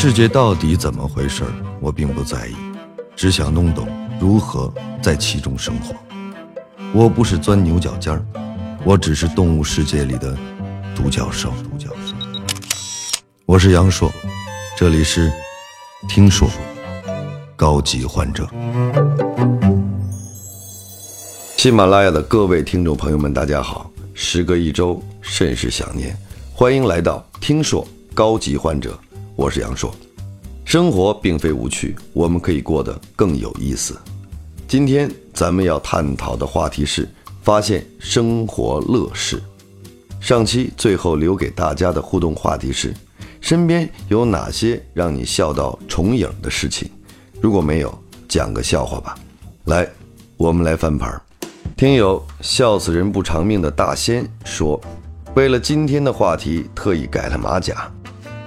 世界到底怎么回事儿，我并不在意，只想弄懂如何在其中生活。我不是钻牛角尖儿，我只是动物世界里的独角兽。独角兽。我是杨硕，这里是听说高级患者。喜马拉雅的各位听众朋友们，大家好！时隔一周，甚是想念，欢迎来到听说高级患者。我是杨硕，生活并非无趣，我们可以过得更有意思。今天咱们要探讨的话题是发现生活乐事。上期最后留给大家的互动话题是：身边有哪些让你笑到重影的事情？如果没有，讲个笑话吧。来，我们来翻盘。听友笑死人不偿命的大仙说，为了今天的话题，特意改了马甲。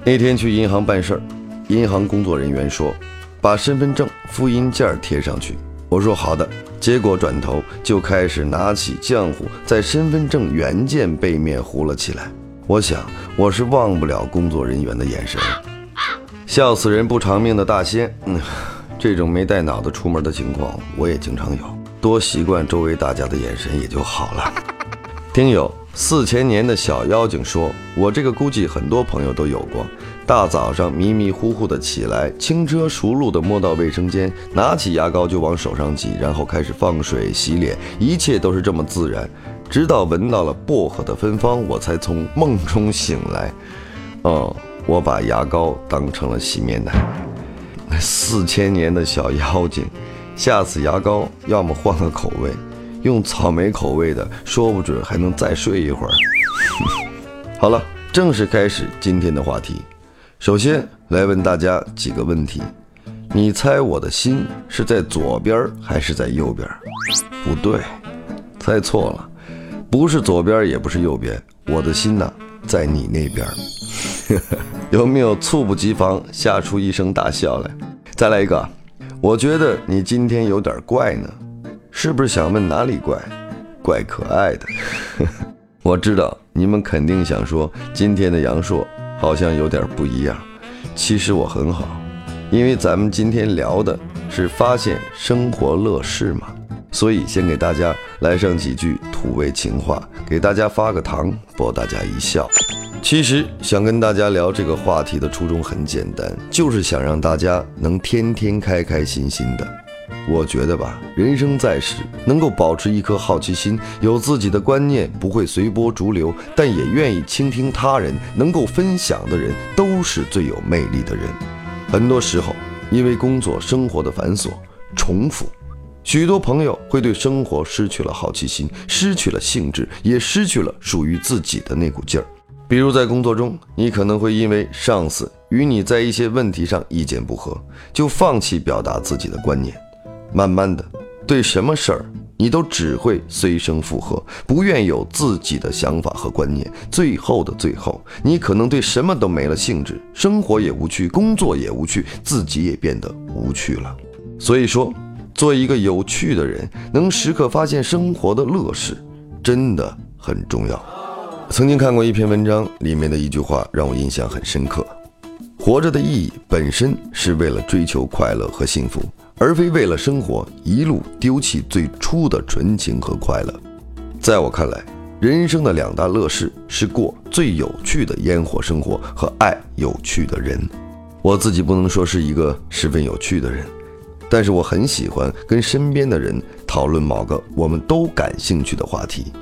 那天去银行办事儿，银行工作人员说：“把身份证复印件贴上去。”我说：“好的。”结果转头就开始拿起浆糊在身份证原件背面糊了起来。我想我是忘不了工作人员的眼神。笑死人不偿命的大仙，嗯，这种没带脑子出门的情况我也经常有，多习惯周围大家的眼神也就好了。听友。四千年的小妖精说：“我这个估计很多朋友都有过，大早上迷迷糊糊的起来，轻车熟路的摸到卫生间，拿起牙膏就往手上挤，然后开始放水洗脸，一切都是这么自然，直到闻到了薄荷的芬芳，我才从梦中醒来。哦，我把牙膏当成了洗面奶。四千年的小妖精，下次牙膏要么换个口味。”用草莓口味的，说不准还能再睡一会儿。好了，正式开始今天的话题。首先来问大家几个问题：你猜我的心是在左边还是在右边？不对，猜错了，不是左边也不是右边，我的心呢在你那边。有没有猝不及防吓出一声大笑来？再来一个，我觉得你今天有点怪呢。是不是想问哪里怪？怪可爱的。我知道你们肯定想说，今天的杨硕好像有点不一样。其实我很好，因为咱们今天聊的是发现生活乐事嘛，所以先给大家来上几句土味情话，给大家发个糖，博大家一笑。其实想跟大家聊这个话题的初衷很简单，就是想让大家能天天开开心心的。我觉得吧，人生在世，能够保持一颗好奇心，有自己的观念，不会随波逐流，但也愿意倾听他人，能够分享的人，都是最有魅力的人。很多时候，因为工作生活的繁琐、重复，许多朋友会对生活失去了好奇心，失去了兴致，也失去了属于自己的那股劲儿。比如在工作中，你可能会因为上司与你在一些问题上意见不合，就放弃表达自己的观念。慢慢的，对什么事儿你都只会随声附和，不愿有自己的想法和观念。最后的最后，你可能对什么都没了兴致，生活也无趣，工作也无趣，自己也变得无趣了。所以说，做一个有趣的人，能时刻发现生活的乐事，真的很重要。曾经看过一篇文章，里面的一句话让我印象很深刻：活着的意义本身是为了追求快乐和幸福。而非为了生活一路丢弃最初的纯情和快乐。在我看来，人生的两大乐事是过最有趣的烟火生活和爱有趣的人。我自己不能说是一个十分有趣的人，但是我很喜欢跟身边的人讨论某个我们都感兴趣的话题。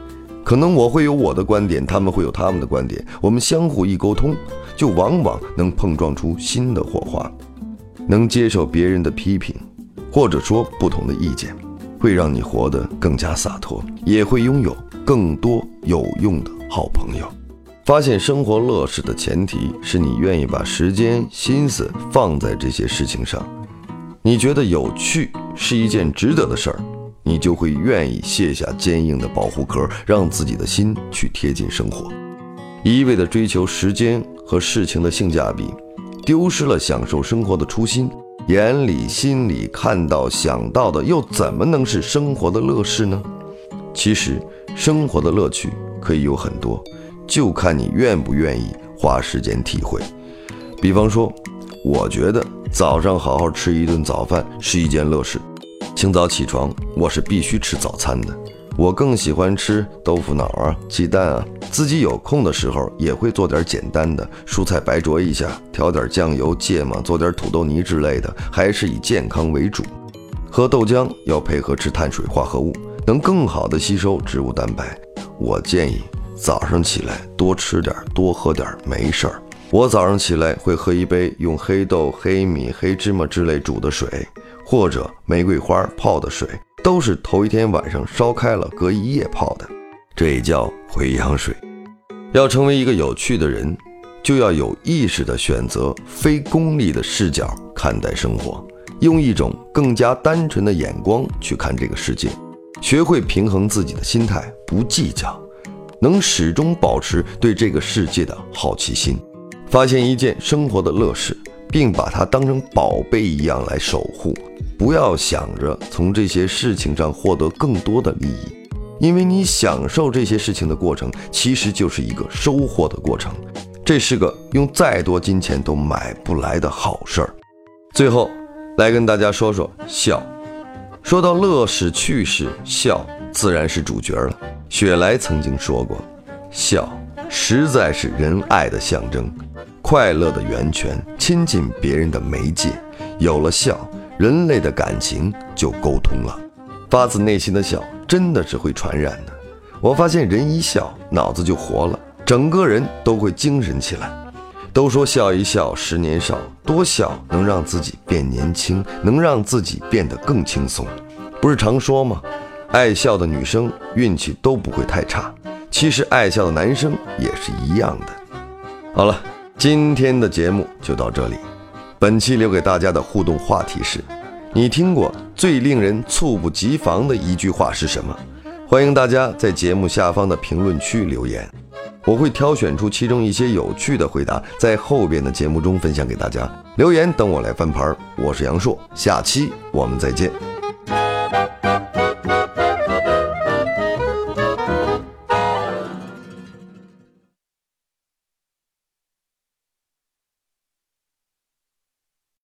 可能我会有我的观点，他们会有他们的观点，我们相互一沟通，就往往能碰撞出新的火花，能接受别人的批评。或者说不同的意见，会让你活得更加洒脱，也会拥有更多有用的好朋友。发现生活乐事的前提是你愿意把时间、心思放在这些事情上。你觉得有趣是一件值得的事儿，你就会愿意卸下坚硬的保护壳，让自己的心去贴近生活。一味的追求时间和事情的性价比，丢失了享受生活的初心。眼里、心里看到、想到的，又怎么能是生活的乐事呢？其实，生活的乐趣可以有很多，就看你愿不愿意花时间体会。比方说，我觉得早上好好吃一顿早饭是一件乐事。清早起床，我是必须吃早餐的。我更喜欢吃豆腐脑啊、鸡蛋啊。自己有空的时候，也会做点简单的蔬菜白灼一下，调点酱油、芥末，做点土豆泥之类的，还是以健康为主。喝豆浆要配合吃碳水化合物，能更好的吸收植物蛋白。我建议早上起来多吃点、多喝点，没事儿。我早上起来会喝一杯用黑豆、黑米、黑芝麻之类煮的水，或者玫瑰花泡的水。都是头一天晚上烧开了，隔一夜泡的，这也叫回阳水。要成为一个有趣的人，就要有意识地选择非功利的视角看待生活，用一种更加单纯的眼光去看这个世界，学会平衡自己的心态，不计较，能始终保持对这个世界的好奇心，发现一件生活的乐事，并把它当成宝贝一样来守护。不要想着从这些事情上获得更多的利益，因为你享受这些事情的过程，其实就是一个收获的过程。这是个用再多金钱都买不来的好事儿。最后，来跟大家说说笑。说到乐事趣事，笑自然是主角了。雪莱曾经说过，笑实在是仁爱的象征，快乐的源泉，亲近别人的媒介。有了笑。人类的感情就沟通了，发自内心的笑真的是会传染的。我发现人一笑，脑子就活了，整个人都会精神起来。都说笑一笑，十年少，多笑能让自己变年轻，能让自己变得更轻松。不是常说吗？爱笑的女生运气都不会太差。其实爱笑的男生也是一样的。好了，今天的节目就到这里。本期留给大家的互动话题是：你听过最令人猝不及防的一句话是什么？欢迎大家在节目下方的评论区留言，我会挑选出其中一些有趣的回答，在后边的节目中分享给大家。留言等我来翻盘。我是杨硕，下期我们再见。